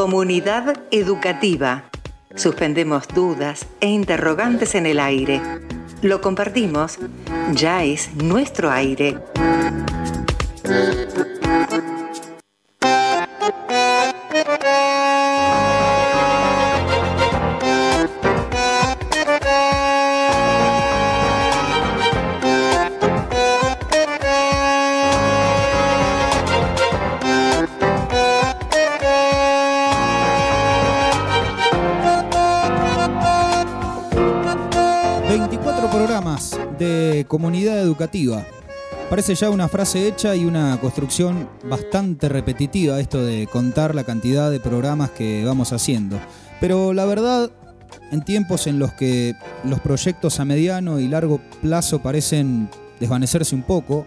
Comunidad educativa. Suspendemos dudas e interrogantes en el aire. Lo compartimos. Ya es nuestro aire. Educativa. Parece ya una frase hecha y una construcción bastante repetitiva esto de contar la cantidad de programas que vamos haciendo. Pero la verdad, en tiempos en los que los proyectos a mediano y largo plazo parecen desvanecerse un poco,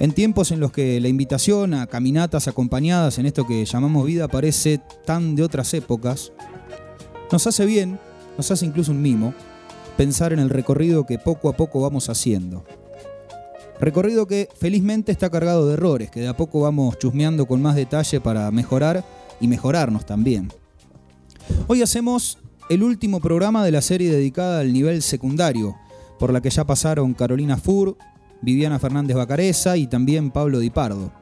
en tiempos en los que la invitación a caminatas acompañadas en esto que llamamos vida parece tan de otras épocas, nos hace bien, nos hace incluso un mimo, pensar en el recorrido que poco a poco vamos haciendo. Recorrido que felizmente está cargado de errores, que de a poco vamos chusmeando con más detalle para mejorar y mejorarnos también. Hoy hacemos el último programa de la serie dedicada al nivel secundario, por la que ya pasaron Carolina Fur, Viviana Fernández Bacareza y también Pablo Di Pardo.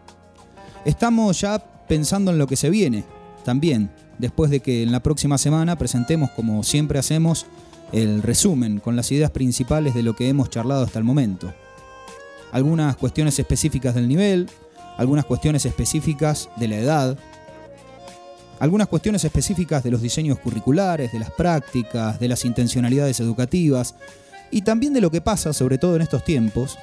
Estamos ya pensando en lo que se viene, también, después de que en la próxima semana presentemos, como siempre hacemos, el resumen con las ideas principales de lo que hemos charlado hasta el momento algunas cuestiones específicas del nivel, algunas cuestiones específicas de la edad, algunas cuestiones específicas de los diseños curriculares, de las prácticas, de las intencionalidades educativas y también de lo que pasa, sobre todo en estos tiempos,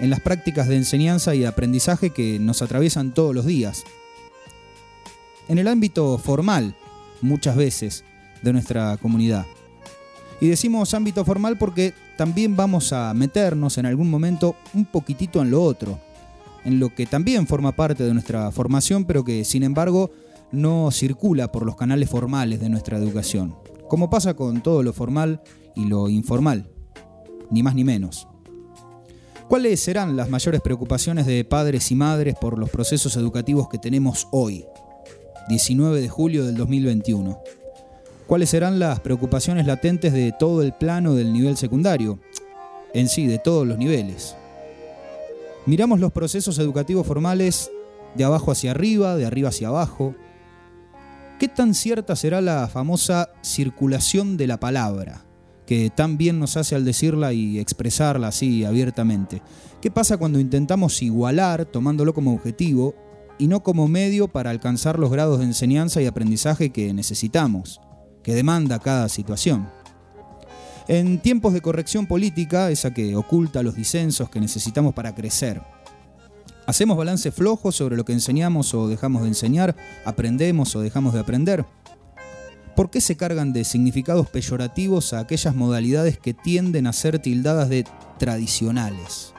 en las prácticas de enseñanza y aprendizaje que nos atraviesan todos los días. En el ámbito formal, muchas veces, de nuestra comunidad. Y decimos ámbito formal porque también vamos a meternos en algún momento un poquitito en lo otro, en lo que también forma parte de nuestra formación, pero que sin embargo no circula por los canales formales de nuestra educación, como pasa con todo lo formal y lo informal, ni más ni menos. ¿Cuáles serán las mayores preocupaciones de padres y madres por los procesos educativos que tenemos hoy, 19 de julio del 2021? Cuáles serán las preocupaciones latentes de todo el plano del nivel secundario, en sí, de todos los niveles. Miramos los procesos educativos formales de abajo hacia arriba, de arriba hacia abajo. ¿Qué tan cierta será la famosa circulación de la palabra, que tan bien nos hace al decirla y expresarla así abiertamente? ¿Qué pasa cuando intentamos igualar, tomándolo como objetivo, y no como medio para alcanzar los grados de enseñanza y aprendizaje que necesitamos? Que demanda cada situación. En tiempos de corrección política, esa que oculta los disensos que necesitamos para crecer, ¿hacemos balance flojo sobre lo que enseñamos o dejamos de enseñar? ¿Aprendemos o dejamos de aprender? ¿Por qué se cargan de significados peyorativos a aquellas modalidades que tienden a ser tildadas de tradicionales?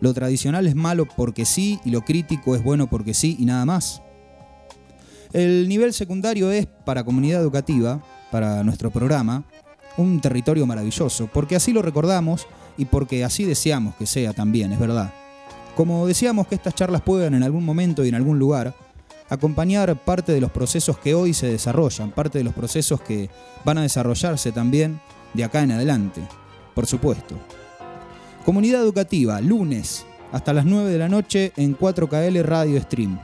Lo tradicional es malo porque sí y lo crítico es bueno porque sí y nada más. El nivel secundario es, para comunidad educativa, para nuestro programa, un territorio maravilloso, porque así lo recordamos y porque así deseamos que sea también, es verdad. Como deseamos que estas charlas puedan en algún momento y en algún lugar acompañar parte de los procesos que hoy se desarrollan, parte de los procesos que van a desarrollarse también de acá en adelante, por supuesto. Comunidad educativa, lunes hasta las 9 de la noche en 4KL Radio Stream.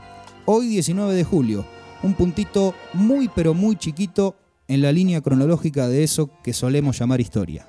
Hoy 19 de julio, un puntito muy pero muy chiquito en la línea cronológica de eso que solemos llamar historia.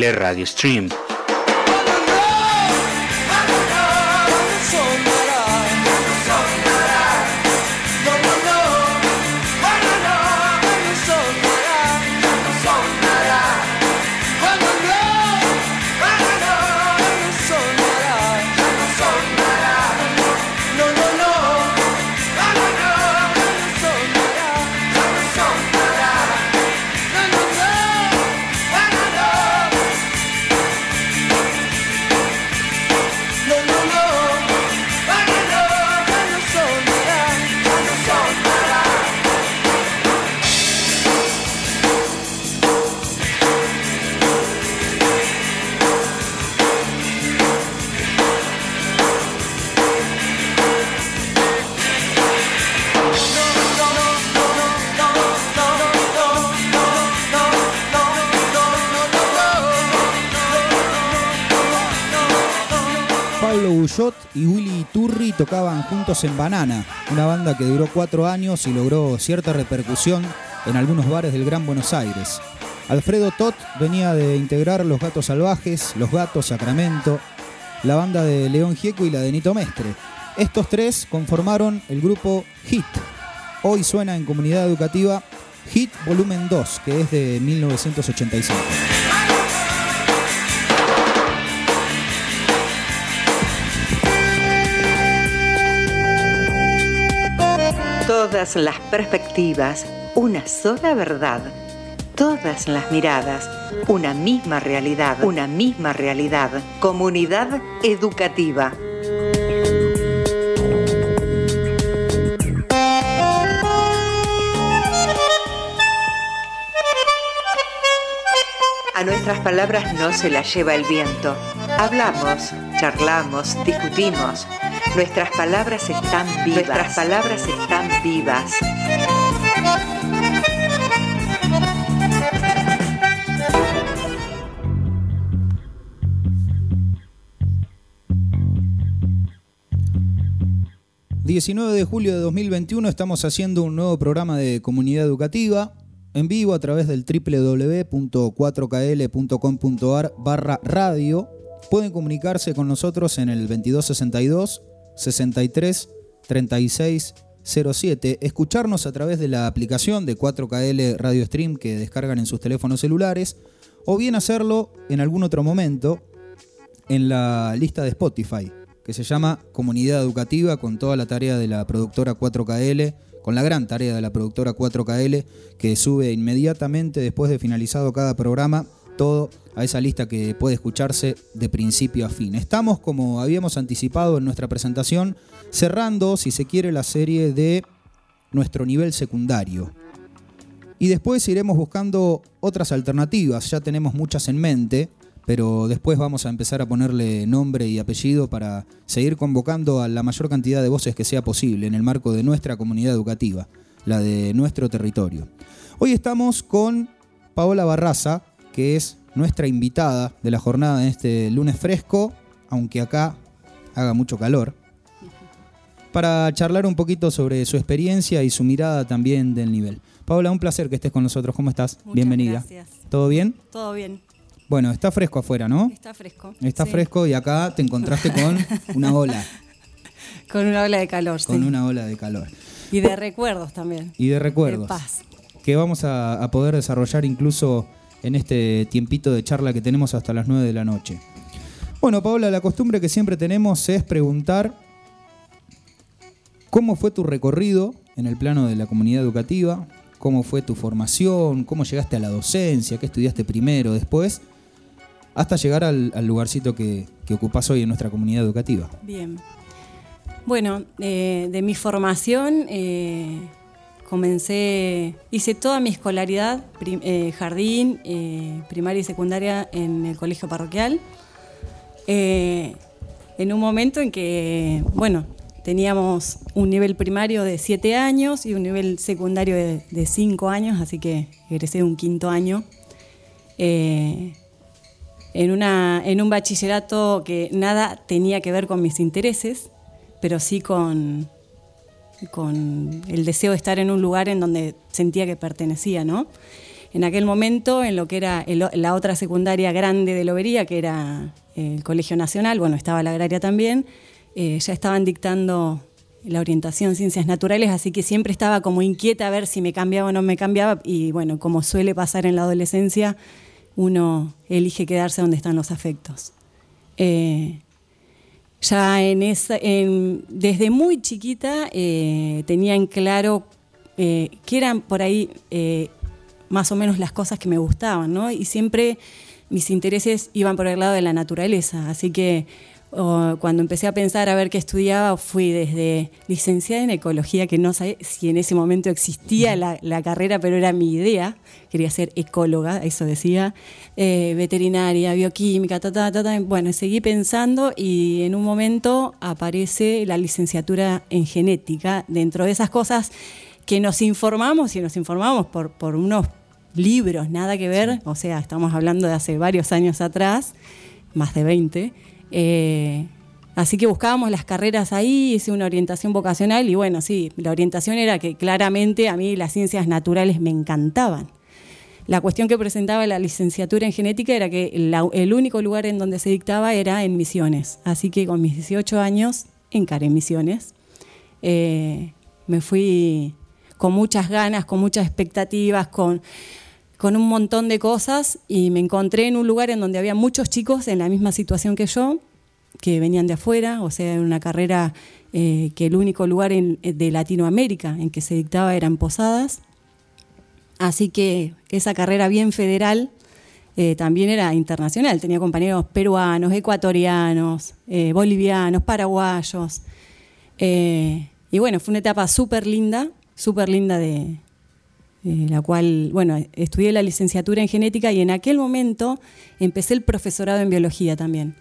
4KL Radio Stream. Bullot y Willy Turri tocaban juntos en Banana, una banda que duró cuatro años y logró cierta repercusión en algunos bares del Gran Buenos Aires. Alfredo Tot venía de integrar Los Gatos Salvajes, Los Gatos Sacramento, la banda de León Gieco y la de Nito Mestre. Estos tres conformaron el grupo HIT. Hoy suena en comunidad educativa HIT Volumen 2, que es de 1985. Todas las perspectivas, una sola verdad. Todas las miradas, una misma realidad, una misma realidad. Comunidad educativa. A nuestras palabras no se las lleva el viento. Hablamos, charlamos, discutimos. Nuestras palabras están vivas. Nuestras palabras están vivas. ...19 de julio de 2021 estamos haciendo un nuevo programa de comunidad educativa... ...en vivo a través del www.4kl.com.ar barra radio... ...pueden comunicarse con nosotros en el 2262 63 36 07, escucharnos a través de la aplicación de 4KL Radio Stream que descargan en sus teléfonos celulares o bien hacerlo en algún otro momento en la lista de Spotify que se llama Comunidad Educativa con toda la tarea de la productora 4KL, con la gran tarea de la productora 4KL que sube inmediatamente después de finalizado cada programa todo a esa lista que puede escucharse de principio a fin. Estamos, como habíamos anticipado en nuestra presentación, cerrando, si se quiere, la serie de nuestro nivel secundario. Y después iremos buscando otras alternativas, ya tenemos muchas en mente, pero después vamos a empezar a ponerle nombre y apellido para seguir convocando a la mayor cantidad de voces que sea posible en el marco de nuestra comunidad educativa, la de nuestro territorio. Hoy estamos con Paola Barraza, que es nuestra invitada de la jornada de este lunes fresco, aunque acá haga mucho calor, para charlar un poquito sobre su experiencia y su mirada también del nivel. Paola, un placer que estés con nosotros. ¿Cómo estás? Muchas Bienvenida. gracias. ¿Todo bien? Todo bien. Bueno, está fresco afuera, ¿no? Está fresco. Está Sí. fresco y acá te encontraste con una ola, Con una ola de calor, con sí. una ola de calor. Y de recuerdos también. Y de recuerdos. De paz. que vamos a, a poder desarrollar incluso en este tiempito de charla que tenemos hasta las 9 de la noche. Bueno, Paola, la costumbre que siempre tenemos es preguntar cómo fue tu recorrido en el plano de la comunidad educativa, cómo fue tu formación, cómo llegaste a la docencia, qué estudiaste primero, después, hasta llegar al, lugarcito que, que ocupás hoy en nuestra comunidad educativa. Bien. Bueno, eh, de mi formación, eh, comencé, hice toda mi escolaridad, eh, jardín, eh, primaria y secundaria en el colegio parroquial. Eh, en un momento en que, bueno, teníamos un nivel primario de 7 años y un nivel secundario de 5 años, así que egresé un quinto año. En, una, en un bachillerato que nada tenía que ver con mis intereses, pero sí con, con el deseo de estar en un lugar en donde sentía que pertenecía, ¿no? En aquel momento, en lo que era la otra secundaria grande de Lobería, que era el Colegio Nacional, bueno, estaba la agraria también, eh, ya estaban dictando la orientación ciencias naturales, así que siempre estaba como inquieta a ver si me cambiaba o no me cambiaba, y bueno, como suele pasar en la adolescencia, uno elige quedarse donde están los afectos. Eh, ya en esa, desde muy chiquita eh, tenía en claro eh, que eran por ahí eh, más o menos las cosas que me gustaban, ¿no? Y siempre mis intereses iban por el lado de la naturaleza, así que cuando empecé a pensar a ver qué estudiaba, fui desde licenciada en ecología, que no sé si en ese momento existía la, la carrera, pero era mi idea, quería ser ecóloga, eso decía, eh, veterinaria, bioquímica, ta, ta, ta, ta. bueno, seguí pensando y en un momento aparece la licenciatura en genética, dentro de esas cosas que nos informamos y nos informamos por, por unos libros, nada que ver, o sea, estamos hablando de hace varios años atrás, más de 20. Eh, así que buscábamos las carreras ahí, hice una orientación vocacional y bueno, sí, la orientación era que claramente a mí las ciencias naturales me encantaban. La cuestión que presentaba la licenciatura en genética era que el único lugar en donde se dictaba era en Misiones. Así que con mis 18 años encaré Misiones. Eh, me fui con muchas ganas, con muchas expectativas, con, con un montón de cosas y me encontré en un lugar en donde había muchos chicos en la misma situación que yo, que venían de afuera, o sea, en una carrera eh, que el único lugar en- de Latinoamérica en que se dictaba eran Posadas. Así que esa carrera bien federal eh, también era internacional. Tenía compañeros peruanos, ecuatorianos, eh, bolivianos, paraguayos. Eh, y bueno, fue una etapa súper linda, súper linda de, de la cual, bueno, estudié la licenciatura en genética y en aquel momento empecé el profesorado en biología también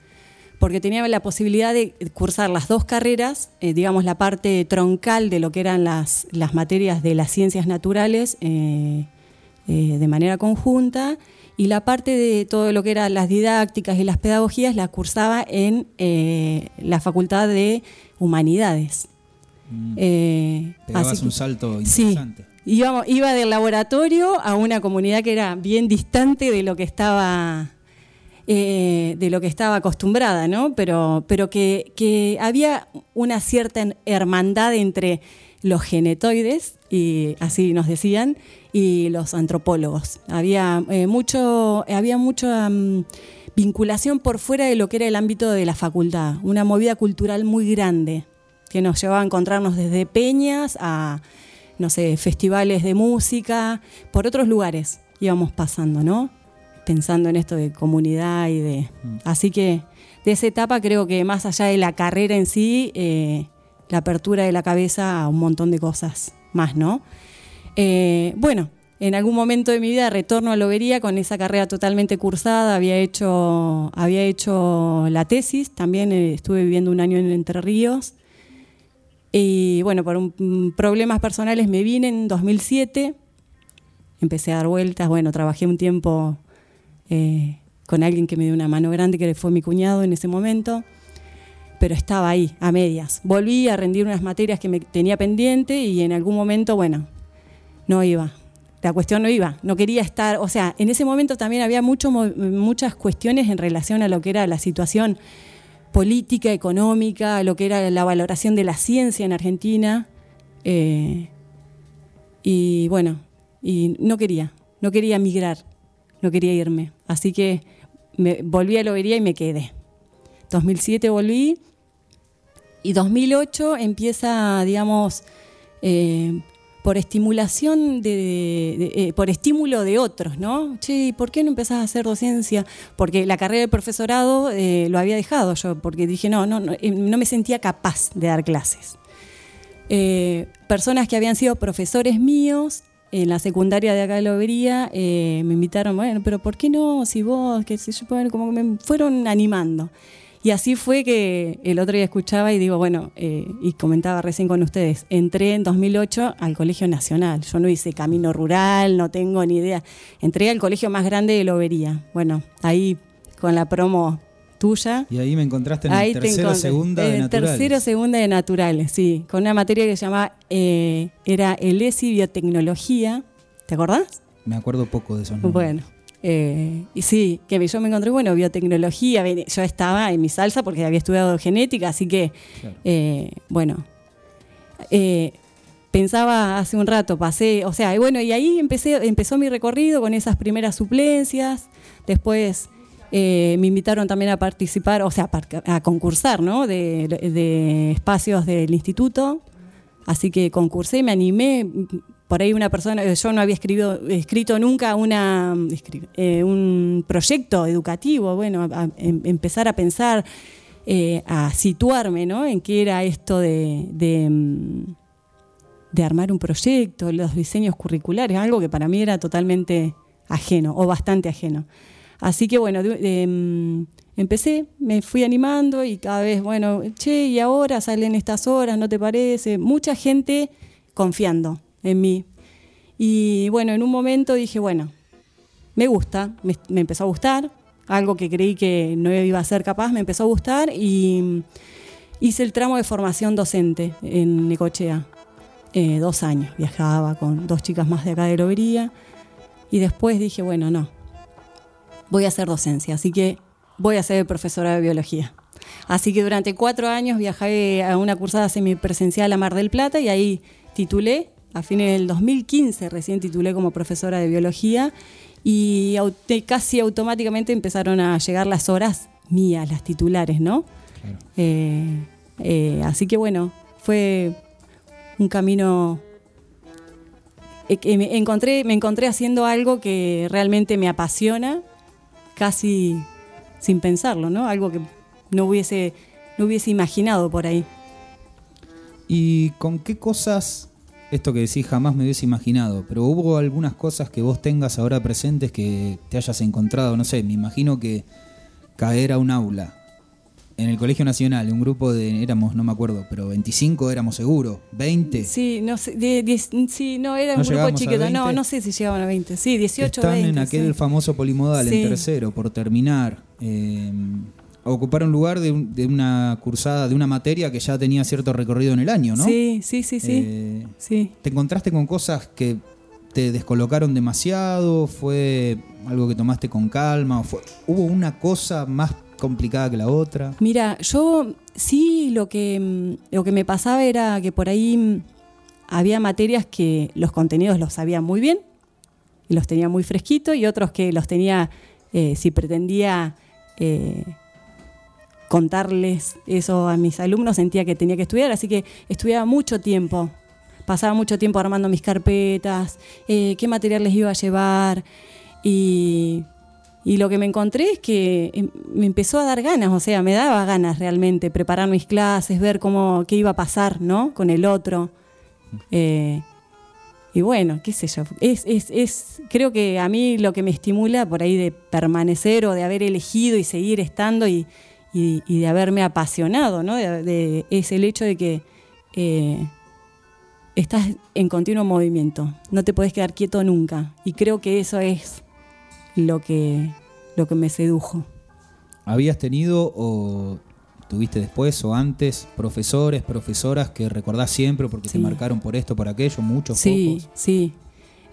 porque tenía la posibilidad de cursar las dos carreras, eh, digamos la parte troncal de lo que eran las, las materias de las ciencias naturales eh, eh, de manera conjunta y la parte de todo lo que eran las didácticas y las pedagogías la cursaba en eh, la Facultad de Humanidades. Eh, Pegabas así que- un salto Sí, interesante. íbamos- iba del laboratorio a una comunidad que era bien distante de lo que estaba eh, de lo que estaba acostumbrada, ¿no? Pero, pero que, que había una cierta hermandad entre los genetoides, y así nos decían, y los antropólogos. Había eh, mucho, había mucha mm, vinculación por fuera de lo que era el ámbito de la facultad, una movida cultural muy grande que nos llevaba a encontrarnos desde peñas a, no sé, festivales de música, por otros lugares íbamos pasando, ¿no? Pensando en esto de comunidad y de... Así que de esa etapa creo que más allá de la carrera en sí, eh, la apertura de la cabeza a un montón de cosas más, ¿no? Eh, bueno, en algún momento de mi vida retorno a Lobería con esa carrera totalmente cursada, había hecho, había hecho la tesis, también eh, estuve viviendo un año en Entre Ríos. Y bueno, por mm, problemas personales me vine en 2007, empecé a dar vueltas, bueno, trabajé un tiempo eh, con alguien que me dio una mano grande, que fue mi cuñado en ese momento, pero estaba ahí, a medias. Volví a rendir unas materias que me tenía pendiente y en algún momento, bueno, no iba. La cuestión no iba, no quería estar, o sea, en ese momento también había mucho, muchas cuestiones en relación a lo que era la situación política, económica, lo que era la valoración de la ciencia en Argentina. eh, y bueno, y no quería, no quería migrar, no quería irme. Así que me, volví a Lobería y me quedé. 2007 volví y 2008 empieza, digamos, eh, por estimulación de, eh, por estímulo de otros, ¿no? Che, ¿por qué no empezás a hacer docencia? Porque la carrera de profesorado eh, lo había dejado yo, porque dije, no, no, no, eh, no me sentía capaz de dar clases. Personas que habían sido profesores míos en la secundaria de acá de Lobería eh, me invitaron, bueno, pero ¿por qué no? Si vos, que sé yo, bueno, como que me fueron animando. Y así fue que el otro día escuchaba y digo, bueno, eh, y comentaba recién con ustedes, entré en 2008 al Colegio Nacional. Yo no hice camino rural, no tengo ni idea. Entré al colegio más grande de Lobería. Bueno, ahí con la promo tuya. Y ahí me encontraste en el tercero segunda de naturales. Tercero segunda de naturales, sí, con una materia que se llamaba, eh, era el ESI Biotecnología, ¿te acordás? Me acuerdo poco de eso. Bueno, eh, y sí, que yo me encontré, bueno, biotecnología, yo estaba en mi salsa porque había estudiado genética, así que, eh, bueno, pensaba hace un rato, pasé, o sea, y bueno, y ahí empecé, empezó mi recorrido con esas primeras suplencias, después eh, me invitaron también a participar, o sea, a concursar, ¿no? De, espacios del instituto. Así que concursé, me animé. Por ahí una persona, yo no había escrito, escrito nunca eh, un proyecto educativo, bueno, em, empezar a pensar, eh, a situarme, ¿no? En qué era esto de, mm, de armar un proyecto, los diseños curriculares, algo que para mí era totalmente ajeno o bastante ajeno. Así que bueno, mm, empecé, me fui animando y cada vez, bueno, che, y ahora salen estas horas, ¿no te parece? Mucha gente confiando en mí. Y bueno, en un momento dije, bueno, me gusta, me, empezó a gustar, algo que creí que no iba a ser capaz, me empezó a gustar y mm, hice el tramo de formación docente en Necochea. Eh, dos años, viajaba con dos chicas más de acá de Lobería y después dije, bueno, no, voy a hacer docencia, así que voy a ser profesora de biología. Así que durante cuatro años viajé a una cursada semipresencial a Mar del Plata y ahí titulé, a fines del 2015 recién titulé como profesora de biología y casi automáticamente empezaron a llegar las horas mías, las titulares, ¿no? Eh, eh, así que bueno, fue un camino eh, que me encontré, me encontré haciendo algo que realmente me apasiona casi sin pensarlo, ¿no? Algo que no hubiese, no hubiese imaginado por ahí. ¿Y con qué cosas, esto que decís jamás me hubiese imaginado, pero hubo algunas cosas que vos tengas ahora presentes que te hayas encontrado, no sé, me imagino que caer a un aula en el Colegio Nacional, un grupo de, éramos, no me acuerdo, pero 25 éramos seguro, 20. Sí, no sé, sí, no, era un grupo chiquito, no, no sé si llegaban a 20, sí, 18, Están 20. en aquel famoso polimodal, en tercero, por terminar. Eh, ocupar un lugar de, una cursada, de una materia que ya tenía cierto recorrido en el año, ¿no? Sí, sí, sí, sí. Eh, sí. ¿Te encontraste con cosas que te descolocaron demasiado? ¿Fue algo que tomaste con calma? ¿Hubo una cosa más complicada que la otra? Mira, yo sí lo que, mm, lo que me pasaba era que por ahí mm, había materias que los contenidos los sabía muy bien y los tenía muy fresquitos y otros que los tenía, eh, si pretendía eh, contarles eso a mis alumnos, sentía que tenía que estudiar, así que estudiaba mucho tiempo. Pasaba mucho tiempo armando mis carpetas, eh, qué material les iba a llevar y y lo que me encontré es que em, me empezó a dar ganas, o sea, me daba ganas realmente preparar mis clases, ver cómo, qué iba a pasar, ¿no? Con el otro. Eh, y bueno, qué sé yo, es, es, es, creo que a mí lo que me estimula por ahí de permanecer o de haber elegido y seguir estando y, de haberme apasionado, ¿no? De, es el hecho de que eh, estás en continuo movimiento, no te puedes quedar quieto nunca. Y creo que eso es lo que, lo que me sedujo. ¿Habías tenido o tuviste después o antes profesores, profesoras que recordás siempre porque te marcaron por esto, por aquello, muchos sí, Sí, sí.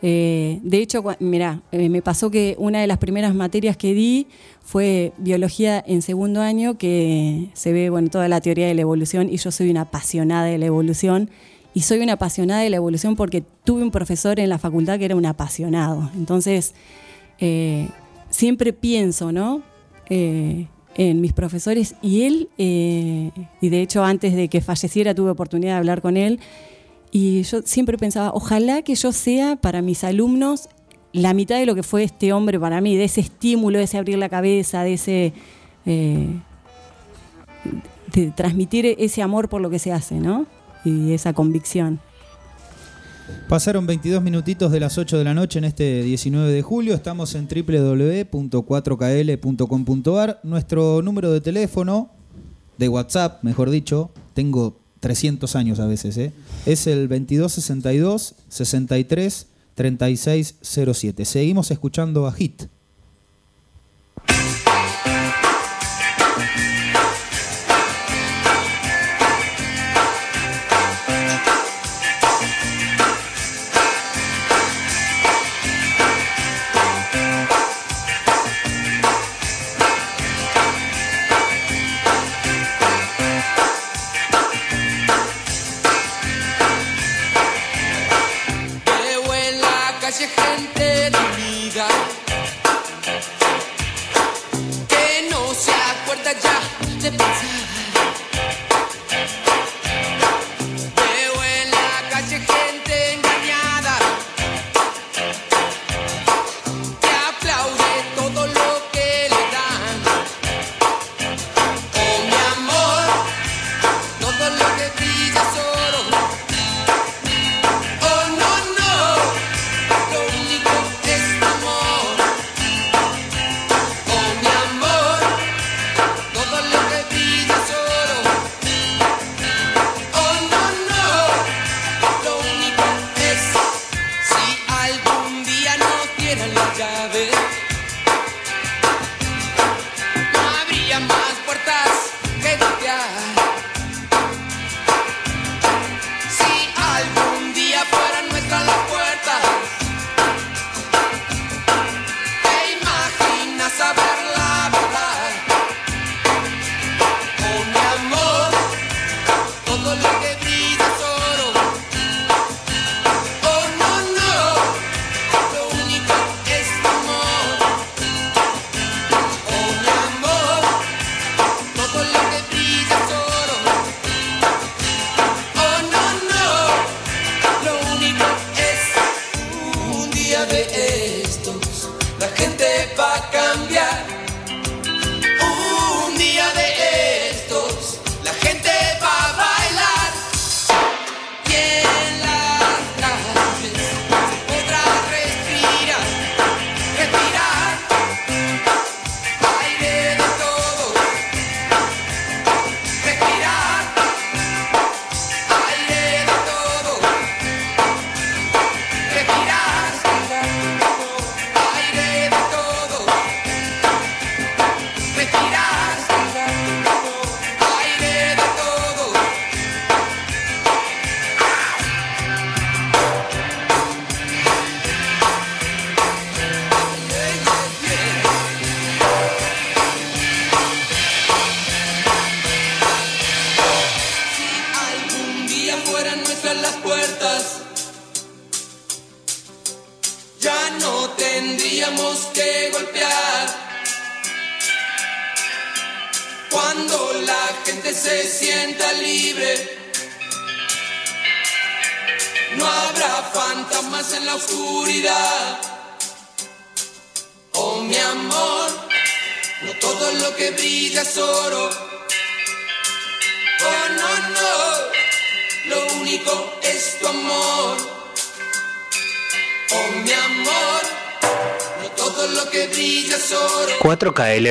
Eh, de hecho, mira, eh, me pasó que una de las primeras materias que di fue biología en segundo año, que se ve bueno, toda la teoría de la evolución y yo soy una apasionada de la evolución. Y soy una apasionada de la evolución porque tuve un profesor en la facultad que era un apasionado. Entonces, eh, siempre pienso, ¿no? Eh, en mis profesores y él, eh, y de hecho antes de que falleciera tuve oportunidad de hablar con él, y yo siempre pensaba, ojalá que yo sea para mis alumnos la mitad de lo que fue este hombre para mí, de ese estímulo, de ese abrir la cabeza, de ese... de transmitir ese amor por lo que se hace, ¿no? Y esa convicción. Pasaron 22 minutitos de las 8 de la noche en este 19 de julio. Estamos en www.4kl.com.ar. Nuestro número de teléfono, de WhatsApp, mejor dicho, tengo 300 años a veces, ¿eh? es el 2262 63 3607. Seguimos escuchando a Hit.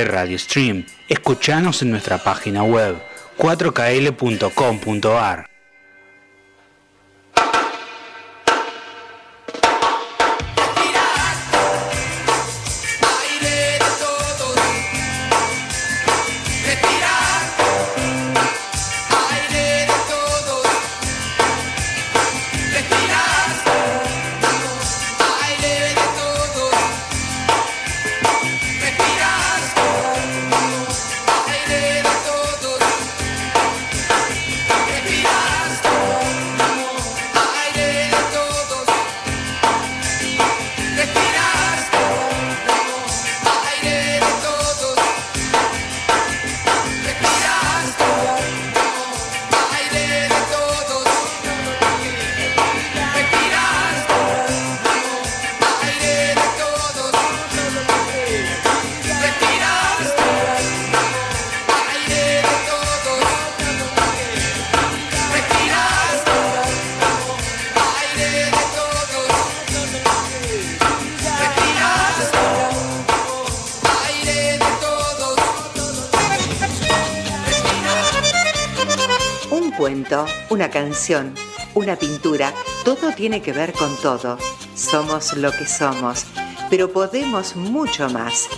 Radio Stream. Escuchanos en nuestra página web 4kl.com.ar. tiene que ver con todo. Somos lo que somos, pero podemos mucho más.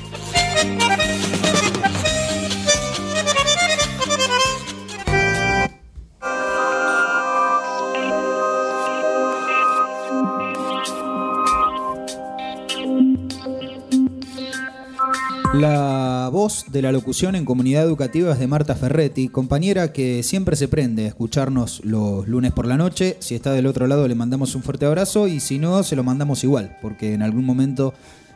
De la locución en comunidad educativa es de Marta Ferretti, compañera que siempre se prende a escucharnos los lunes por la noche. Si está del otro lado le mandamos un fuerte abrazo y si no, se lo mandamos igual, porque en algún momento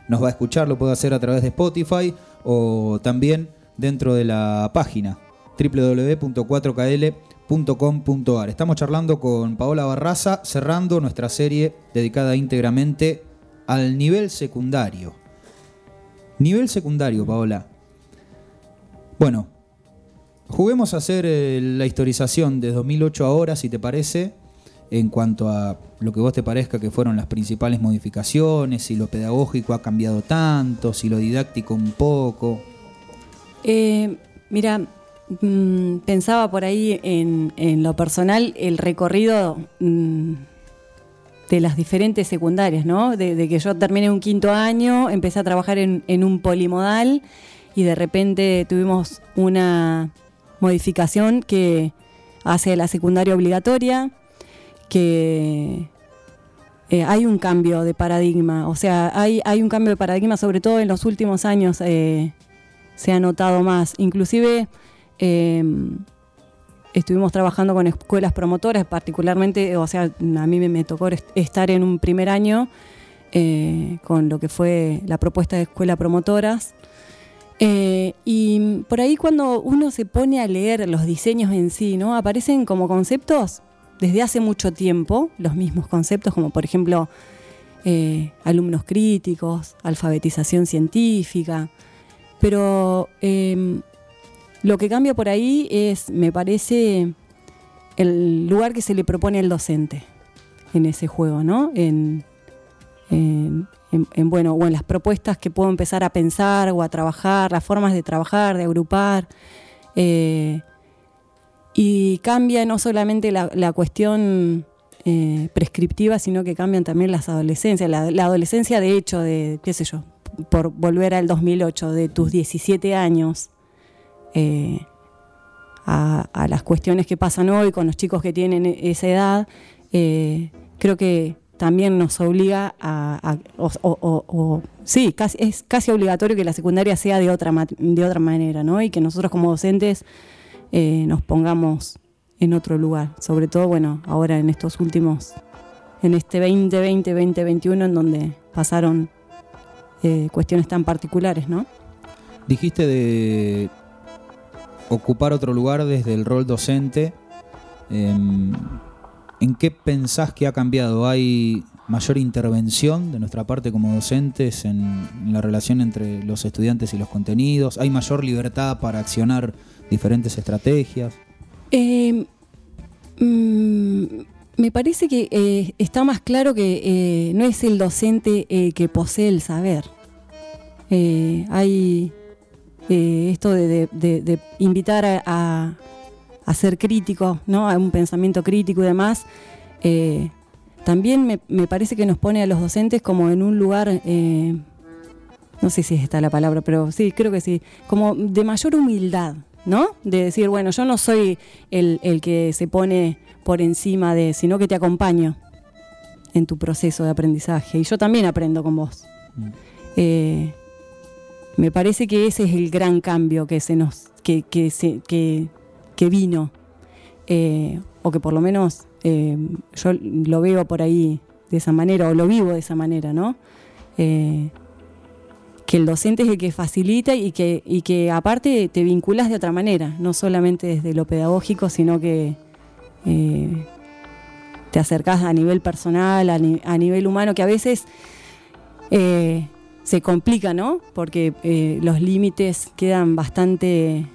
nos va a escuchar, lo puede hacer a través de Spotify o también dentro de la página www.4kl.com.ar. Estamos charlando con Paola Barraza, cerrando nuestra serie dedicada íntegramente al nivel secundario. Nivel secundario, Paola. Bueno, juguemos a hacer eh, la historización de 2008 ahora, si te parece, en cuanto a lo que vos te parezca que fueron las principales modificaciones, si lo pedagógico ha cambiado tanto, si lo didáctico un poco. Eh, mira, mm, pensaba por ahí en, lo personal el recorrido mm, de las diferentes secundarias, ¿no? De, que yo terminé un quinto año, empecé a trabajar en, un polimodal y de repente tuvimos una modificación que hace la secundaria obligatoria, que eh, hay un cambio de paradigma, o sea, hay, un cambio de paradigma, sobre todo en los últimos años eh, se ha notado más. Inclusive eh, estuvimos trabajando con escuelas promotoras, particularmente, o sea, a mí me, tocó estar en un primer año eh, con lo que fue la propuesta de escuela promotoras. Eh, y por ahí cuando uno se pone a leer los diseños en sí, ¿no? Aparecen como conceptos desde hace mucho tiempo, los mismos conceptos, como por ejemplo eh, alumnos críticos, alfabetización científica, pero lo que cambia por ahí es, me parece, el lugar que se le propone al docente en ese juego, ¿no? Bueno, o en las propuestas que puedo empezar a pensar o a trabajar, las formas de trabajar, de agrupar. Eh, y cambia no solamente la, cuestión eh, prescriptiva, sino que cambian también las adolescencias. La, adolescencia, de hecho, de, qué sé yo, por volver al 2008, de tus 17 años eh, a, las cuestiones que pasan hoy con los chicos que tienen e-, esa edad, creo que también nos obliga a, o, sí, casi, es casi obligatorio que la secundaria sea de otra, de otra manera, ¿no? Y que nosotros como docentes eh, nos pongamos en otro lugar, sobre todo, bueno, ahora en estos últimos, en este 2020, 2021, en donde pasaron cuestiones tan particulares, ¿no? Dijiste de ocupar otro lugar desde el rol docente. Em, ¿En qué pensás que ha cambiado? ¿Hay mayor intervención de nuestra parte como docentes en, la relación entre los estudiantes y los contenidos? ¿Hay mayor libertad para accionar diferentes estrategias? Em, mm, me parece que eh, está más claro que eh, no es el docente que posee el saber. hay eh, esto de, invitar a, ser crítico, ¿no? a un pensamiento crítico y demás, eh, también me, parece que nos pone a los docentes como en un lugar, eh, no sé si está la palabra, pero sí, creo que sí, como de mayor humildad, ¿no? De decir, bueno, yo no soy el, que se pone por encima de, sino que te acompaño en tu proceso de aprendizaje. Y yo también aprendo con vos. Mm. Me parece que ese es el gran cambio que se nos que, que, se, que, vino, eh, o que por lo menos eh, yo lo veo por ahí de esa manera, o lo vivo de esa manera, ¿no? Eh, que el docente es el que facilita y que, y que aparte te vinculas de otra manera, no solamente desde lo pedagógico, sino que te acercás a nivel personal, a, a, nivel humano, que a veces se complica, ¿no? Porque los límites quedan bastante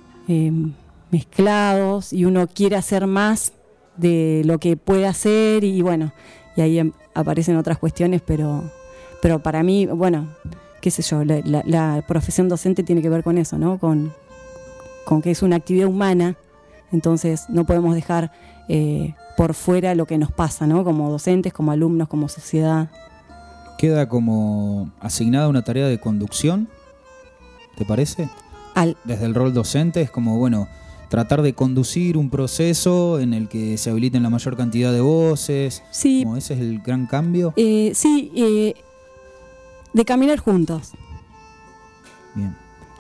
mezclados y uno quiere hacer más de lo que puede hacer y bueno, y ahí em, aparecen otras cuestiones, pero, pero para mí, bueno, qué sé yo, la, profesión docente tiene que ver con eso, ¿no? Con, con que es una actividad humana Entonces no podemos dejar eh, por fuera lo que nos pasa, ¿no? Como docentes, como alumnos, como sociedad. Queda como asignada una tarea de conducción, ¿te parece? Al, Desde el rol docente es como, bueno, tratar de conducir un proceso en el que se habiliten la mayor cantidad de voces. sí, Como ese es el gran cambio. eh, sí, eh, de caminar juntos. Bien.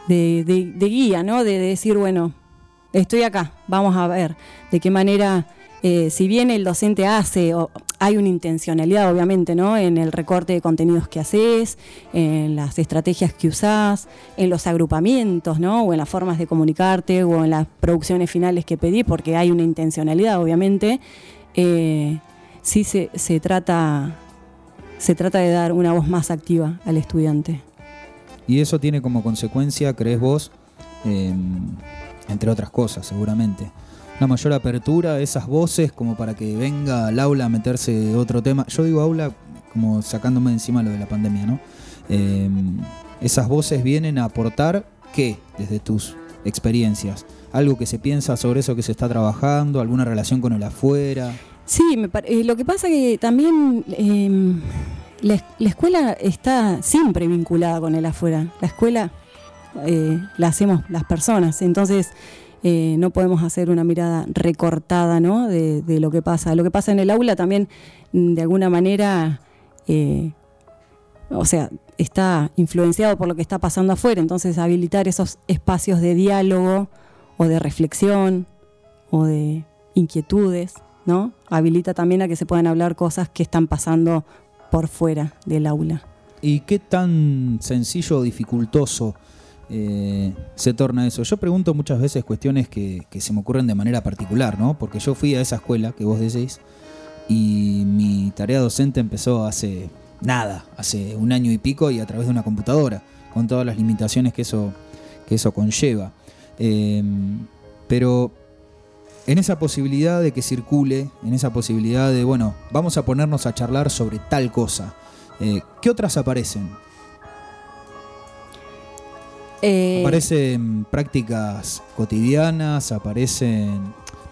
de, de- de guía, ¿no? De, de decir, bueno, estoy acá, vamos a ver de qué manera, eh, si bien el docente hace, o hay una intencionalidad, obviamente, ¿no? En el recorte de contenidos que haces, en las estrategias que usás, en los agrupamientos, ¿no? O en las formas de comunicarte, o en las producciones finales que pedís, porque hay una intencionalidad, obviamente. eh, sí se, se trata. Se trata de dar una voz más activa al estudiante. Y eso tiene como consecuencia, crees vos, eh, entre otras cosas, seguramente, una mayor apertura a esas voces como para que venga al aula a meterse otro tema. Yo digo aula como sacándome de encima lo de la pandemia, ¿no? Eh, esas voces vienen a aportar qué desde tus experiencias. Algo que se piensa sobre eso que se está trabajando, alguna relación con el afuera. Sí, me eh, lo que pasa que también eh, la, la escuela está siempre vinculada con el afuera. La escuela eh, la hacemos las personas, entonces eh, no podemos hacer una mirada recortada ¿no? de, lo que pasa. Lo que pasa en el aula también, mm, de alguna manera, eh, o sea, está influenciado por lo que está pasando afuera, entonces habilitar esos espacios de diálogo o de reflexión o de inquietudes, ¿no? Habilita también a que se puedan hablar cosas que están pasando por fuera del aula. ¿Y qué tan sencillo o dificultoso eh, se torna eso? Yo pregunto muchas veces cuestiones que, se me ocurren de manera particular, ¿no? Porque yo fui a esa escuela que vos decís y mi tarea docente empezó hace nada, hace un año y pico y a través de una computadora, con todas las limitaciones que eso, que eso conlleva. Eh, pero en esa posibilidad de que circule, en esa posibilidad de, bueno, vamos a ponernos a charlar sobre tal cosa. Eh, ¿Qué otras aparecen? Eh, Aparecen prácticas cotidianas, aparecen...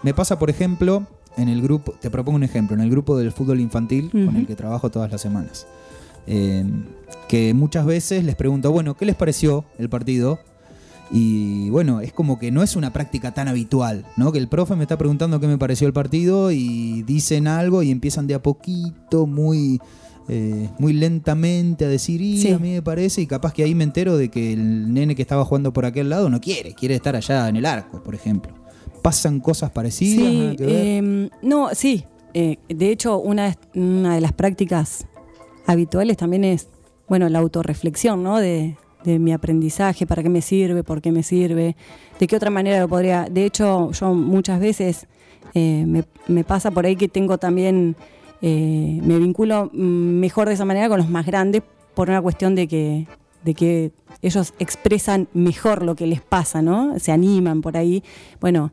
Me pasa, por ejemplo, en el grupo, te propongo un ejemplo, en el grupo del fútbol infantil con el que trabajo todas las semanas. Eh, que muchas veces les pregunto, bueno, ¿qué les pareció el partido? Y bueno, es como que no es una práctica tan habitual, ¿no? Que el profe me está preguntando qué me pareció el partido y dicen algo y empiezan de a poquito, muy, eh, muy lentamente a decir, y Sí. a mí me parece, y capaz que ahí me entero de que el nene que estaba jugando por aquel lado no quiere, quiere estar allá en el arco, por ejemplo. ¿Pasan cosas parecidas? Sí, Nada que ver. eh, no, sí. Eh, de hecho, una, una de las prácticas habituales también es, bueno, la autorreflexión, ¿no? De, de mi aprendizaje, para qué me sirve, por qué me sirve, de qué otra manera lo podría. De hecho, yo muchas veces eh, me, me pasa por ahí que tengo también, eh, me vinculo mm, mejor de esa manera con los más grandes por una cuestión de que, de que ellos expresan mejor lo que les pasa, ¿no? Se animan por ahí. Bueno,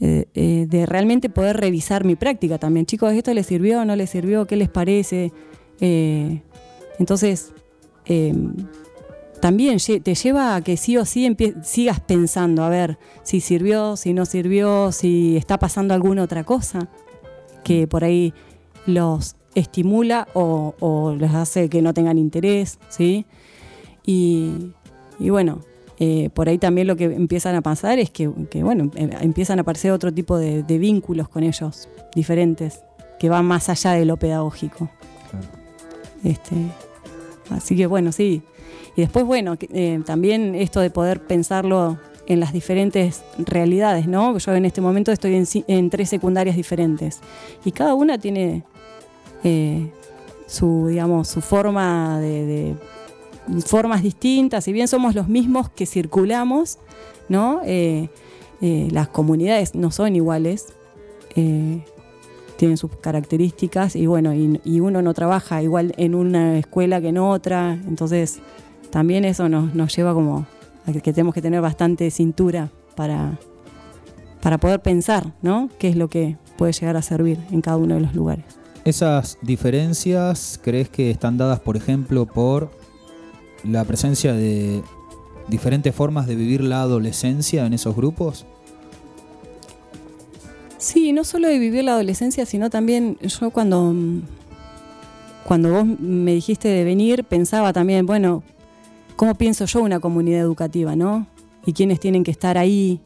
eh, eh, de realmente poder revisar mi práctica también. Chicos, ¿esto les sirvió? ¿No les sirvió? ¿Qué les parece? Entonces, eh, también te lleva a que sí o sí sigas pensando, a ver si sirvió, si no sirvió, si está pasando alguna otra cosa que por ahí los estimula o, o les hace que no tengan interés, ¿sí? Y, y bueno, eh, por ahí también lo que empiezan a pasar es que, que, bueno, em- empiezan a aparecer otro tipo de, de vínculos con ellos, diferentes, que van más allá de lo pedagógico. Claro. Este, así que bueno, sí. Y después, bueno, eh, también esto de poder pensarlo en las diferentes realidades, ¿no? Yo en este momento estoy en tres secundarias diferentes y cada una tiene eh, su, digamos, su forma de, formas distintas. Si bien somos los mismos que circulamos, ¿no? Eh, eh, las comunidades no son iguales. tienen sus características y bueno, y, y uno no trabaja igual en una escuela que en otra, entonces también eso nos, nos lleva como a que, que tenemos que tener bastante cintura para, para poder pensar, ¿no? ¿Qué es lo que puede llegar a servir en cada uno de los lugares? ¿Esas diferencias crees que están dadas, por ejemplo, por la presencia de diferentes formas de vivir la adolescencia en esos grupos? Sí, no solo de vivir la adolescencia, sino también yo cuando, cuando vos me dijiste de venir, pensaba también, bueno, ¿cómo pienso yo una comunidad educativa, no? Y quiénes tienen que estar ahí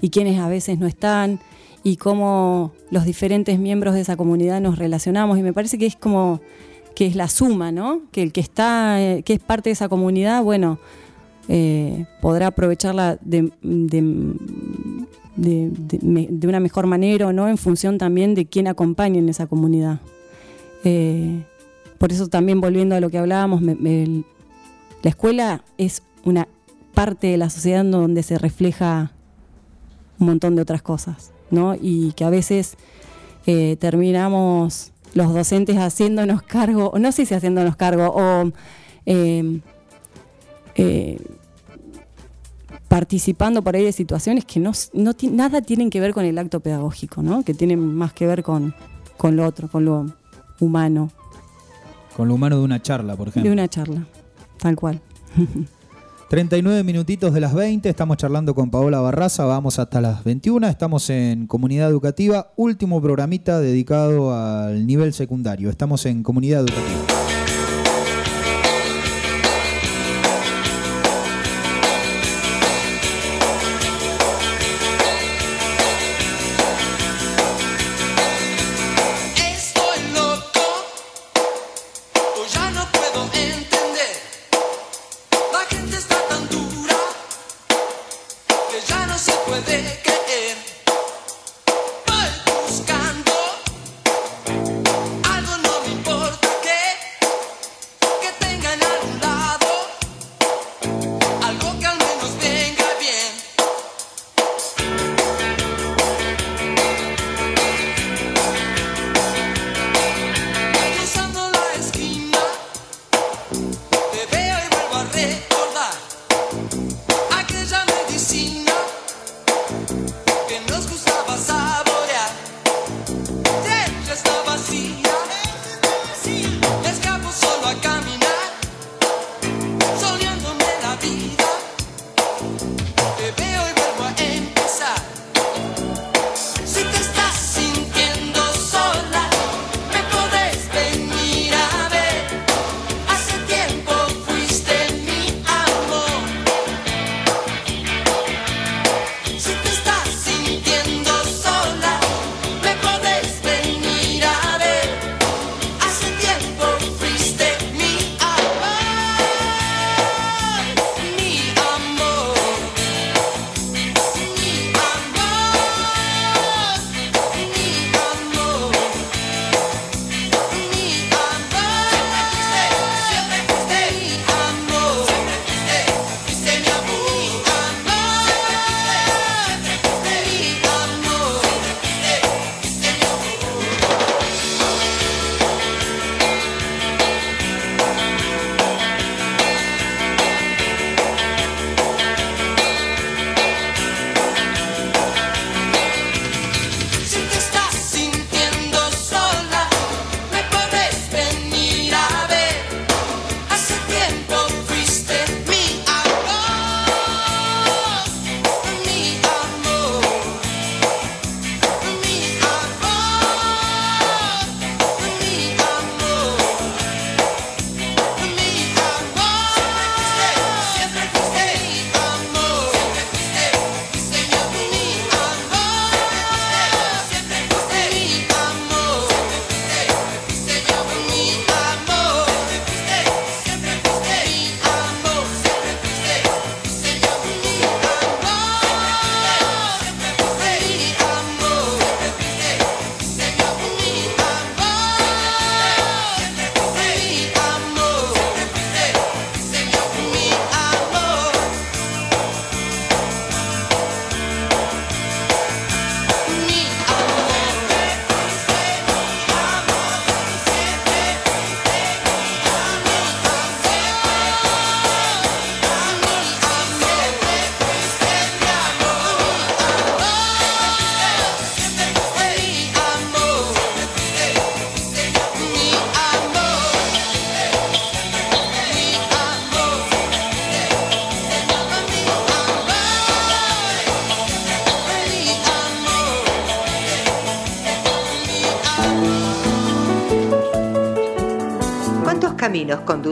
y quiénes a veces no están y cómo los diferentes miembros de esa comunidad nos relacionamos. Y me parece que es como que es la suma, ¿no? Que el que está, eh, que es parte de esa comunidad, bueno, eh, podrá aprovecharla de, una mejor manera o no, en función también de quién acompaña en esa comunidad. Eh, por eso también volviendo a lo que hablábamos, la escuela es una parte de la sociedad donde se refleja un montón de otras cosas, ¿no? Y que a veces eh, terminamos los docentes haciéndonos cargo, no sé si haciéndonos cargo, o eh, participando por ahí de situaciones que no, no nada tienen que ver con el acto pedagógico, ¿no? que tienen más que ver con, con lo otro, con lo humano. Con lo humano de una charla, por ejemplo. De una charla, tal cual. 39 minutitos de las 20, estamos charlando con Paola Barraza, vamos hasta las 21, estamos en Comunidad Educativa, último programita dedicado al nivel secundario, estamos en Comunidad Educativa.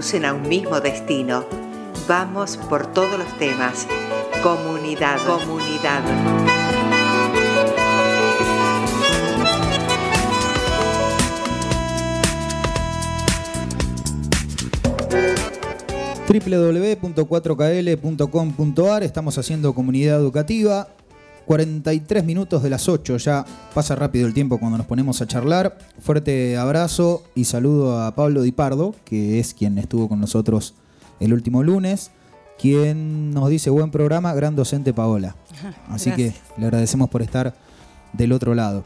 Conducen a un mismo destino. Vamos por todos los temas. Comunidad, comunidad. www.4kl.com.ar Estamos haciendo comunidad educativa. 43 minutos de las 8, ya pasa rápido el tiempo cuando nos ponemos a charlar. Fuerte abrazo y saludo a Pablo Di Pardo, que es quien estuvo con nosotros el último lunes, quien nos dice buen programa, gran docente Paola. Así Gracias. que le agradecemos por estar del otro lado.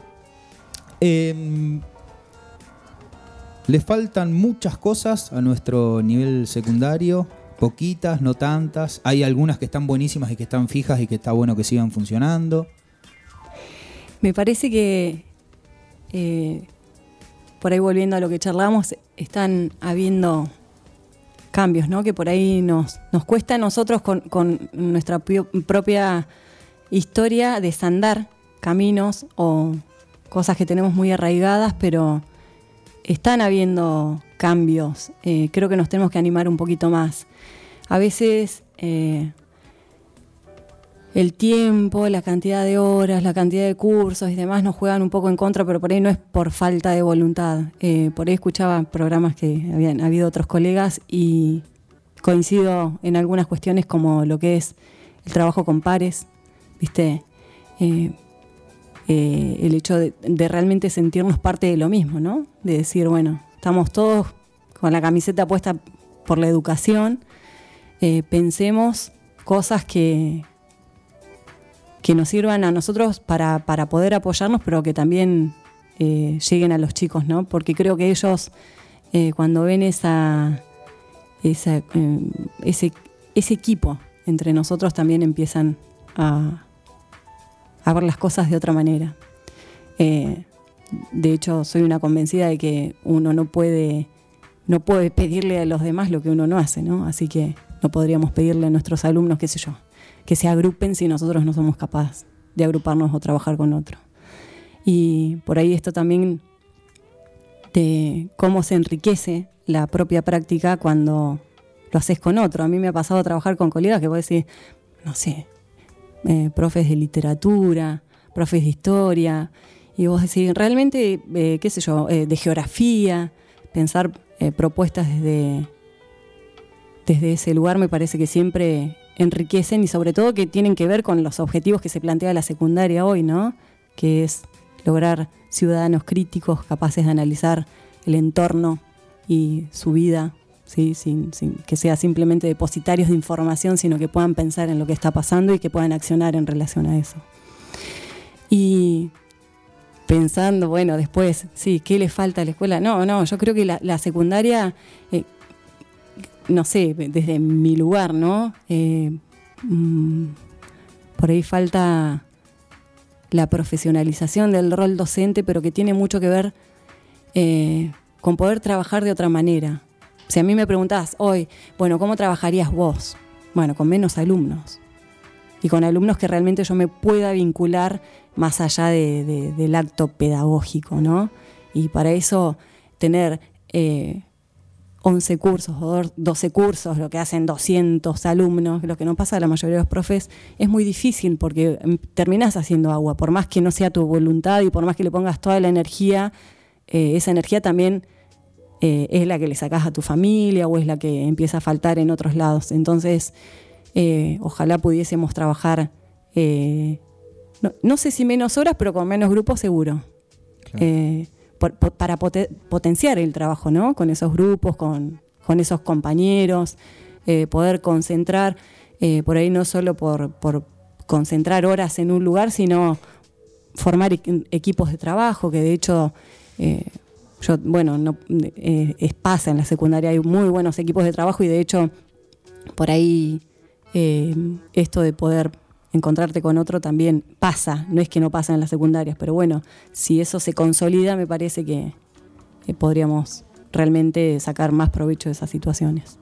Em, le faltan muchas cosas a nuestro nivel secundario, poquitas, no tantas. Hay algunas que están buenísimas y que están fijas y que está bueno que sigan funcionando. Me parece que, eh, por ahí volviendo a lo que charlamos, están habiendo cambios, ¿no? Que por ahí nos, nos cuesta a nosotros con, con nuestra propia historia desandar caminos o cosas que tenemos muy arraigadas, pero están habiendo cambios. Eh, creo que nos tenemos que animar un poquito más. A veces eh, el tiempo, la cantidad de horas, la cantidad de cursos y demás nos juegan un poco en contra, pero por ahí no es por falta de voluntad. Eh, por ahí escuchaba programas que habían habido otros colegas y coincido en algunas cuestiones como lo que es el trabajo con pares, ¿viste? Eh, eh, el hecho de, de realmente sentirnos parte de lo mismo, ¿no? De decir, bueno, estamos todos con la camiseta puesta por la educación, pensemos cosas que, que nos sirvan a nosotros para, para poder apoyarnos, pero que también eh, lleguen a los chicos, ¿no? Porque creo que ellos, eh, cuando ven esa, eh, ese, ese equipo entre nosotros, también empiezan a, a ver las cosas de otra manera. De hecho, soy una convencida de que uno no puede, no puede pedirle a los demás lo que uno no hace, ¿no? Así que no podríamos pedirle a nuestros alumnos, qué sé yo, que se agrupen si nosotros no somos capaces de agruparnos o trabajar con otro. Y por ahí esto también de cómo se enriquece la propia práctica cuando lo haces con otro. A mí me ha pasado a trabajar con colegas que vos decís, no sé, eh, profes de literatura, profes de historia, y vos decís, realmente, eh, qué sé yo, eh, de geografía, pensar propuestas desde, desde ese lugar me parece que siempre enriquecen y sobre todo que tienen que ver con los objetivos que se plantea la secundaria hoy, ¿no? Que es lograr ciudadanos críticos capaces de analizar el entorno y su vida, ¿sí? sin, que sea simplemente depositarios de información, sino que puedan pensar en lo que está pasando y que puedan accionar en relación a eso. Y pensando, bueno, después, sí, ¿qué le falta a la escuela? No, no, yo creo que la, la secundaria, eh, no sé, desde mi lugar, ¿no? Eh, mm, por ahí falta la profesionalización del rol docente, pero que tiene mucho que ver eh, con poder trabajar de otra manera. Si a mí me preguntás hoy, bueno, ¿cómo trabajarías vos? Bueno, con menos alumnos. Y con alumnos que realmente yo me pueda vincular más allá de- de- del acto pedagógico, ¿no? Y para eso tener eh, 11 cursos o do- 12 cursos, lo que hacen 200 alumnos, lo que no pasa a la mayoría de los profes, es muy difícil porque mm, terminás haciendo agua, por más que no sea tu voluntad y por más que le pongas toda la energía, eh, esa energía también eh, es la que le sacás a tu familia o es la que empieza a faltar en otros lados. Entonces, eh, ojalá pudiésemos trabajar, no, no sé si menos horas, pero con menos grupos seguro. Claro. Por- para pote- potenciar el trabajo, ¿no? Con esos grupos, con, esos compañeros, eh, poder concentrar, eh, por ahí no solo por, concentrar horas en un lugar, sino formar equ- equipos de trabajo, que de hecho, eh, yo, bueno, no, es pasa en la secundaria, hay muy buenos equipos de trabajo y de hecho, por ahí esto de poder encontrarte con otro también pasa, no es que no pasa en las secundarias, pero bueno, si eso se consolida, me parece que, podríamos realmente sacar más provecho de esas situaciones.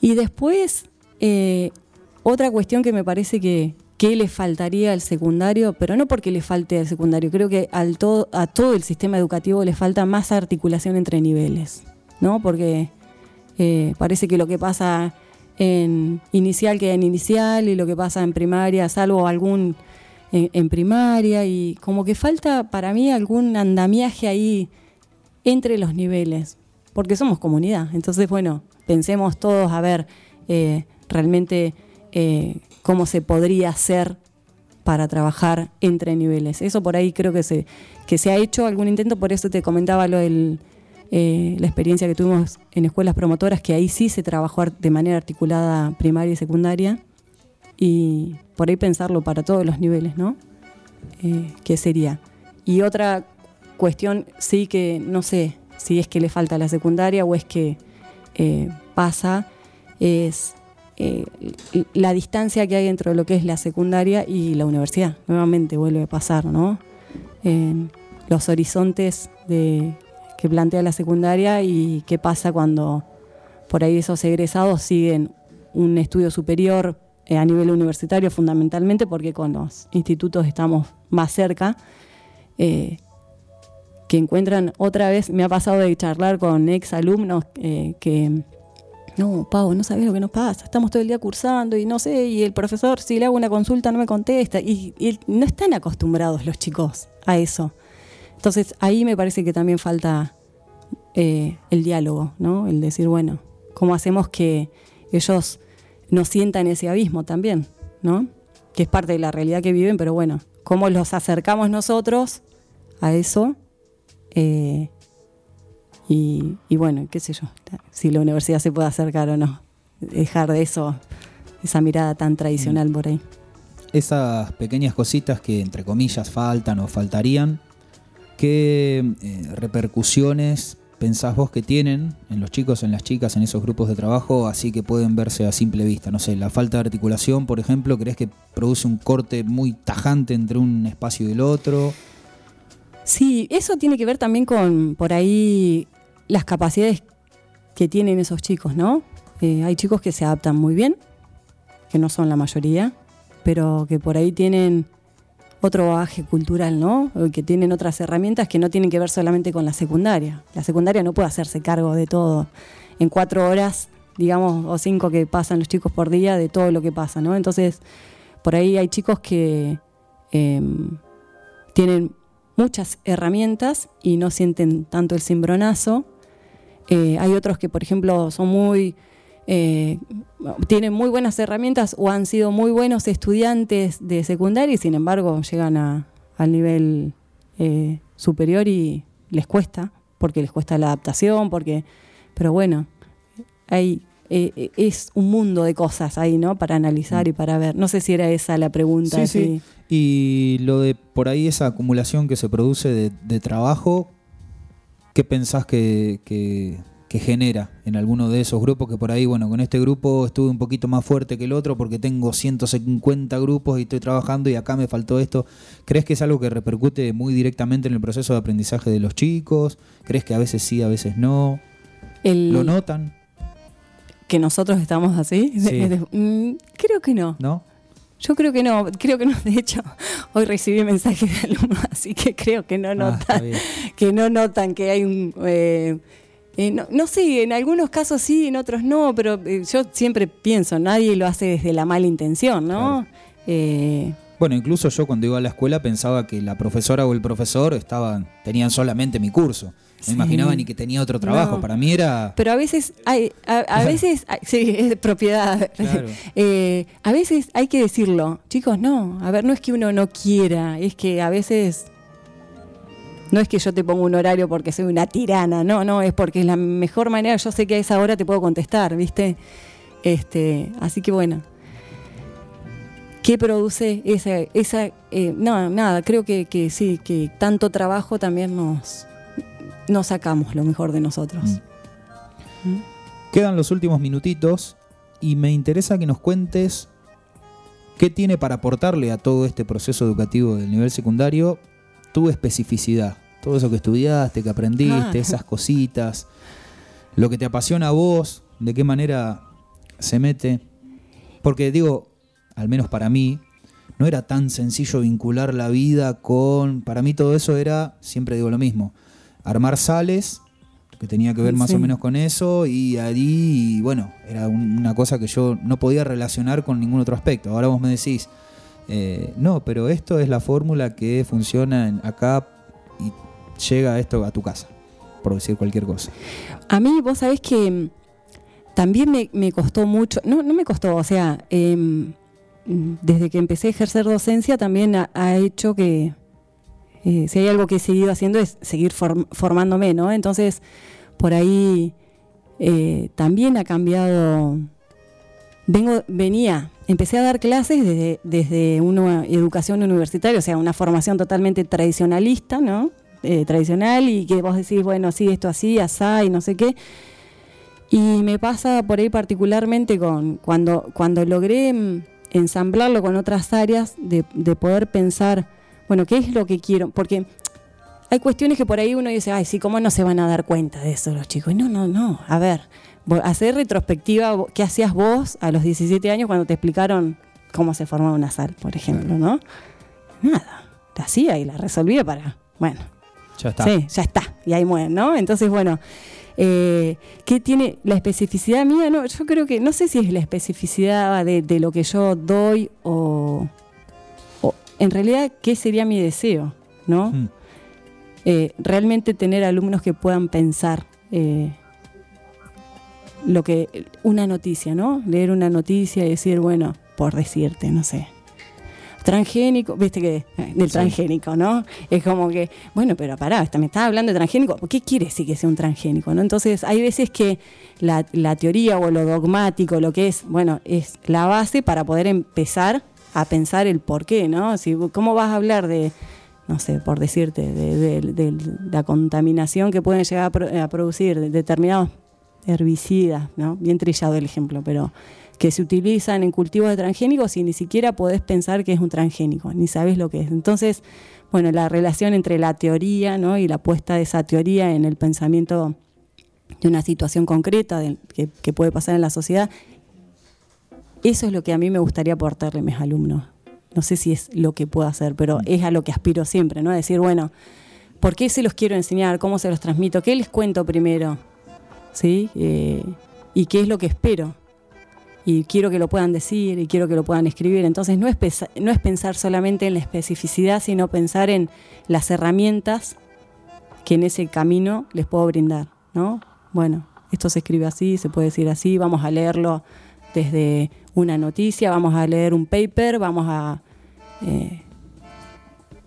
Y después, eh, otra cuestión que me parece que, que le faltaría al secundario, pero no porque le falte al secundario, creo que al todo, a todo el sistema educativo le falta más articulación entre niveles, ¿no? Porque Eh, parece que lo que pasa en inicial queda en inicial y lo que pasa en primaria, salvo algún en, en primaria, y como que falta para mí algún andamiaje ahí entre los niveles, porque somos comunidad. Entonces, bueno, pensemos todos a ver eh, realmente eh, cómo se podría hacer para trabajar entre niveles. Eso por ahí creo que se, que se ha hecho algún intento, por eso te comentaba lo del, eh, la experiencia que tuvimos en escuelas promotoras, que ahí sí se trabajó de manera articulada primaria y secundaria, y por ahí pensarlo para todos los niveles, ¿no? Eh, ¿Qué sería? Y otra cuestión, sí que no sé si es que le falta la secundaria o es que eh, pasa, es eh, la distancia que hay entre lo que es la secundaria y la universidad. Nuevamente vuelve a pasar, ¿no? Los horizontes de, que plantea la secundaria y qué pasa cuando por ahí esos egresados siguen un estudio superior eh, a nivel universitario fundamentalmente porque con los institutos estamos más cerca, eh, que encuentran otra vez, me ha pasado de charlar con ex alumnos eh, que, no, Pau, no sabes lo que nos pasa, estamos todo el día cursando y no sé, y el profesor si le hago una consulta no me contesta, y, y no están acostumbrados los chicos a eso. Entonces ahí me parece que también falta eh, el diálogo, ¿no? El decir, bueno, ¿cómo hacemos que ellos no sientan ese abismo también, ¿no? Que es parte de la realidad que viven, pero bueno, ¿cómo los acercamos nosotros a eso? Eh, y, y bueno, qué sé yo, si la universidad se puede acercar o no, dejar de eso, esa mirada tan tradicional por ahí. Esas pequeñas cositas que entre comillas faltan o faltarían, ¿qué eh, repercusiones pensás vos que tienen en los chicos, en las chicas, en esos grupos de trabajo, así que pueden verse a simple vista? No sé, la falta de articulación, por ejemplo, ¿crees que produce un corte muy tajante entre un espacio y el otro? Sí, eso tiene que ver también con por ahí las capacidades que tienen esos chicos, ¿no? Eh, hay chicos que se adaptan muy bien, que no son la mayoría, pero que por ahí tienen otro bagaje cultural, ¿no? Que tienen otras herramientas que no tienen que ver solamente con la secundaria. La secundaria no puede hacerse cargo de todo en cuatro horas, digamos, o cinco que pasan los chicos por día, de todo lo que pasa, ¿no? Entonces, por ahí hay chicos que em, tienen muchas herramientas y no sienten tanto el cimbronazo. Eh, hay otros que, por ejemplo, son muy eh, tienen muy buenas herramientas o han sido muy buenos estudiantes de secundaria y sin embargo llegan a- al nivel eh, superior y les cuesta, porque les cuesta la adaptación, porque, pero bueno, hay, eh, es un mundo de cosas ahí, ¿no? Para analizar y para ver. No sé si era esa la pregunta. Sí, sí. Y lo de por ahí esa acumulación que se produce de, de trabajo, ¿qué pensás que, que- que genera en alguno de esos grupos? Que por ahí, bueno, con este grupo estuve un poquito más fuerte que el otro porque tengo 150 grupos y estoy trabajando y acá me faltó esto. ¿Crees que es algo que repercute muy directamente en el proceso de aprendizaje de los chicos? ¿Crees que a veces sí, a veces no? El- ¿Lo notan? que nosotros estamos así. Sí. Mm, creo que no. ¿No? Yo creo que no, creo que no. De hecho, hoy recibí mensajes de alumnos, así que creo que no Ah, notan, que no notan que hay un. eh, eh, no, no sé, en algunos casos sí, en otros no, pero eh, yo siempre pienso, nadie lo hace desde la mala intención, ¿no? Claro. Eh, Bueno, incluso yo cuando iba a la escuela pensaba que la profesora o el profesor estaban, tenían solamente mi curso. No Sí. imaginaba ni que tenía otro trabajo. No. Para mí era. pero a veces hay, a, a veces, hay- sí, es propiedad. Claro. Eh, a veces hay que decirlo, chicos, no, a ver, no es que uno no quiera, es que a veces no es que yo te ponga un horario porque soy una tirana, no, no, es porque es la mejor manera, yo sé que a esa hora te puedo contestar, ¿viste? Este, así que bueno. ¿Qué produce esa, esa eh, no, nada, creo que, que sí, que tanto trabajo también nos, nos sacamos lo mejor de nosotros. ¿Mm? Quedan los últimos minutitos y me interesa que nos cuentes qué tiene para aportarle a todo este proceso educativo del nivel secundario tu especificidad. Todo eso que estudiaste, que aprendiste, Ah. esas cositas, lo que te apasiona a vos, de qué manera se mete. Porque digo, al menos para mí, no era tan sencillo vincular la vida con... Para mí todo eso era, siempre digo lo mismo, armar sales, que tenía que ver más Sí. o menos con eso y ahí, bueno, era un- una cosa que yo no podía relacionar con ningún otro aspecto. Ahora vos me decís, eh, no, pero esto es la fórmula que funciona acá y llega esto a tu casa, por decir cualquier cosa. A mí, vos sabés que mm, también me, costó mucho, no, no me costó, o sea, em, desde que empecé a ejercer docencia también ha, hecho que, eh, si hay algo que he seguido haciendo es seguir form- formándome, ¿no? Entonces, por ahí eh, también ha cambiado, vengo, venía, empecé a dar clases desde, desde una educación universitaria, o sea, una formación totalmente tradicionalista, ¿no? Eh, tradicional y que vos decís, bueno, sí, esto así, asá y no sé qué. Y me pasa por ahí particularmente con cuando, cuando logré mm, ensamblarlo con otras áreas, de, de poder pensar, bueno, ¿qué es lo que quiero? Porque hay cuestiones que por ahí uno dice, ay, sí, ¿cómo no se van a dar cuenta de eso los chicos? No, no, no. A ver, hacer retrospectiva, ¿qué hacías vos a los 17 años cuando te explicaron cómo se formaba una sal, por ejemplo, no? Nada. La hacía y la resolvía para, bueno, Ya está. Sí, ya está. Y ahí mueren, ¿no? Entonces, bueno, eh, ¿qué tiene la especificidad mía? No, yo creo que, no sé si es la especificidad de, de lo que yo doy o, o en realidad, ¿qué sería mi deseo? ¿No? Mm. Eh, realmente tener alumnos que puedan pensar eh, lo que una noticia, ¿no? Leer una noticia y decir, bueno, por decirte, no sé. Transgénico, viste que eh, del Sí. transgénico, ¿no? Es como que, bueno, pero pará, me estás hablando de transgénico, ¿qué quiere decir que sea un transgénico? ¿no? Entonces, hay veces que la, la teoría o lo dogmático, lo que es, bueno, es la base para poder empezar a pensar el por qué, ¿no? Si, ¿Cómo vas a hablar de, no sé, por decirte, de, de- de la contaminación que pueden llegar a, pro- a producir de- determinados herbicidas, ¿no? Bien trillado el ejemplo, pero que se utilizan en cultivos de transgénicos y ni siquiera podés pensar que es un transgénico, ni sabés lo que es. Entonces, bueno, la relación entre la teoría ¿no? y la puesta de esa teoría en el pensamiento de una situación concreta que, que puede pasar en la sociedad, eso es lo que a mí me gustaría aportarle a mis alumnos. No sé si es lo que puedo hacer, pero es a lo que aspiro siempre, ¿no? Decir, bueno, ¿por qué se los quiero enseñar? ¿Cómo se los transmito? ¿Qué les cuento primero? ¿Sí? Eh, ¿Y qué es lo que espero? Y quiero que lo puedan decir y quiero que lo puedan escribir. Entonces no es, no es pensar solamente en la especificidad, sino pensar en las herramientas que en ese camino les puedo brindar, ¿no? Bueno, esto se escribe así, se puede decir así, vamos a leerlo desde una noticia, vamos a leer un paper, vamos a... eh,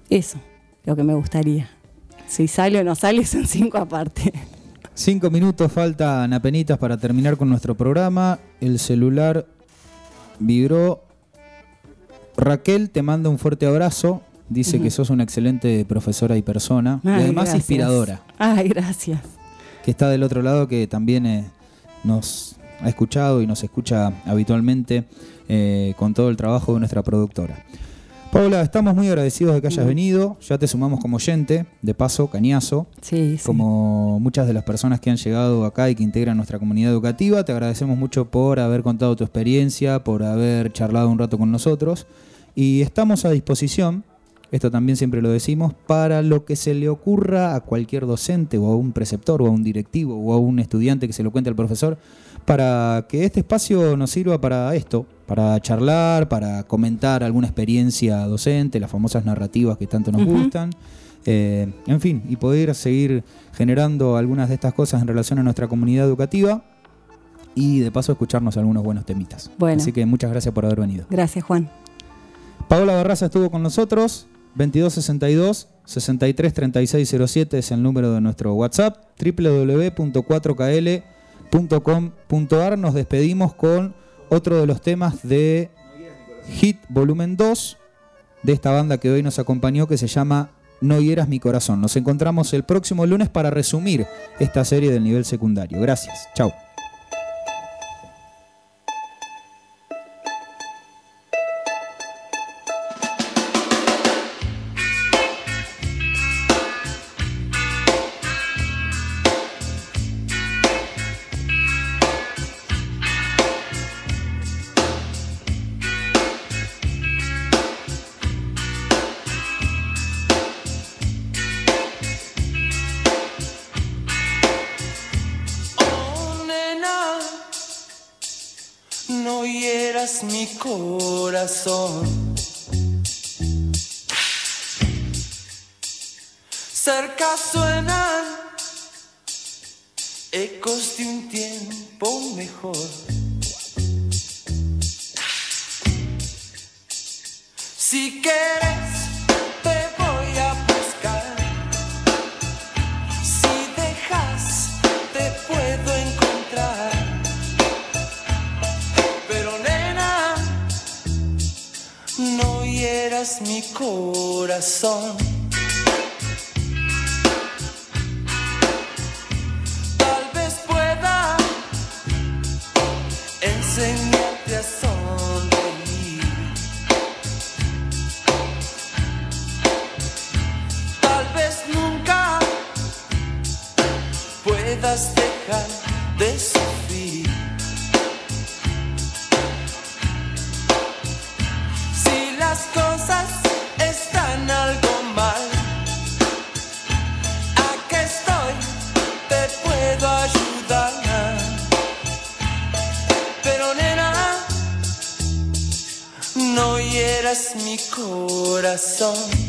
eso, lo que me gustaría. Si sale o no sale son cinco aparte. Cinco minutos faltan apenitas para terminar con nuestro programa. El celular vibró. Raquel te manda un fuerte abrazo. Dice que sos una excelente profesora y persona. y además gracias. inspiradora. Ay, gracias. Que está del otro lado, que también eh, nos ha escuchado y nos escucha habitualmente eh, con todo el trabajo de nuestra productora. Paula, estamos muy agradecidos de que hayas Mm. venido. Ya te sumamos como oyente. De paso, cañazo. Sí, sí. Como muchas de las personas que han llegado acá y que integran nuestra comunidad educativa, te agradecemos mucho por haber contado tu experiencia, por haber charlado un rato con nosotros. Y estamos a disposición, esto también siempre lo decimos, para lo que se le ocurra a cualquier docente o a un preceptor o a un directivo o a un estudiante que se lo cuente al profesor, para que este espacio nos sirva para esto, para charlar, para comentar alguna experiencia docente, las famosas narrativas que tanto nos gustan. Eh, en fin, y poder seguir generando algunas de estas cosas en relación a nuestra comunidad educativa y de paso escucharnos algunos buenos temitas. Bueno. Así que muchas gracias por haber venido. Gracias, Juan. Paola Barraza estuvo con nosotros, 2262 633607 es el número de nuestro WhatsApp, www.4kl.com.ar. Nos despedimos con otro de los temas de Hit Volumen 2 de esta banda que hoy nos acompañó que se llama No hieras mi corazón. Nos encontramos el próximo lunes para resumir esta serie del nivel secundario. Gracias. Chao. desafío. Si las cosas están algo mal, aquí estoy, te puedo ayudar. Pero nena, no hieras mi corazón.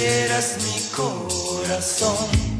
vieras mi corazón.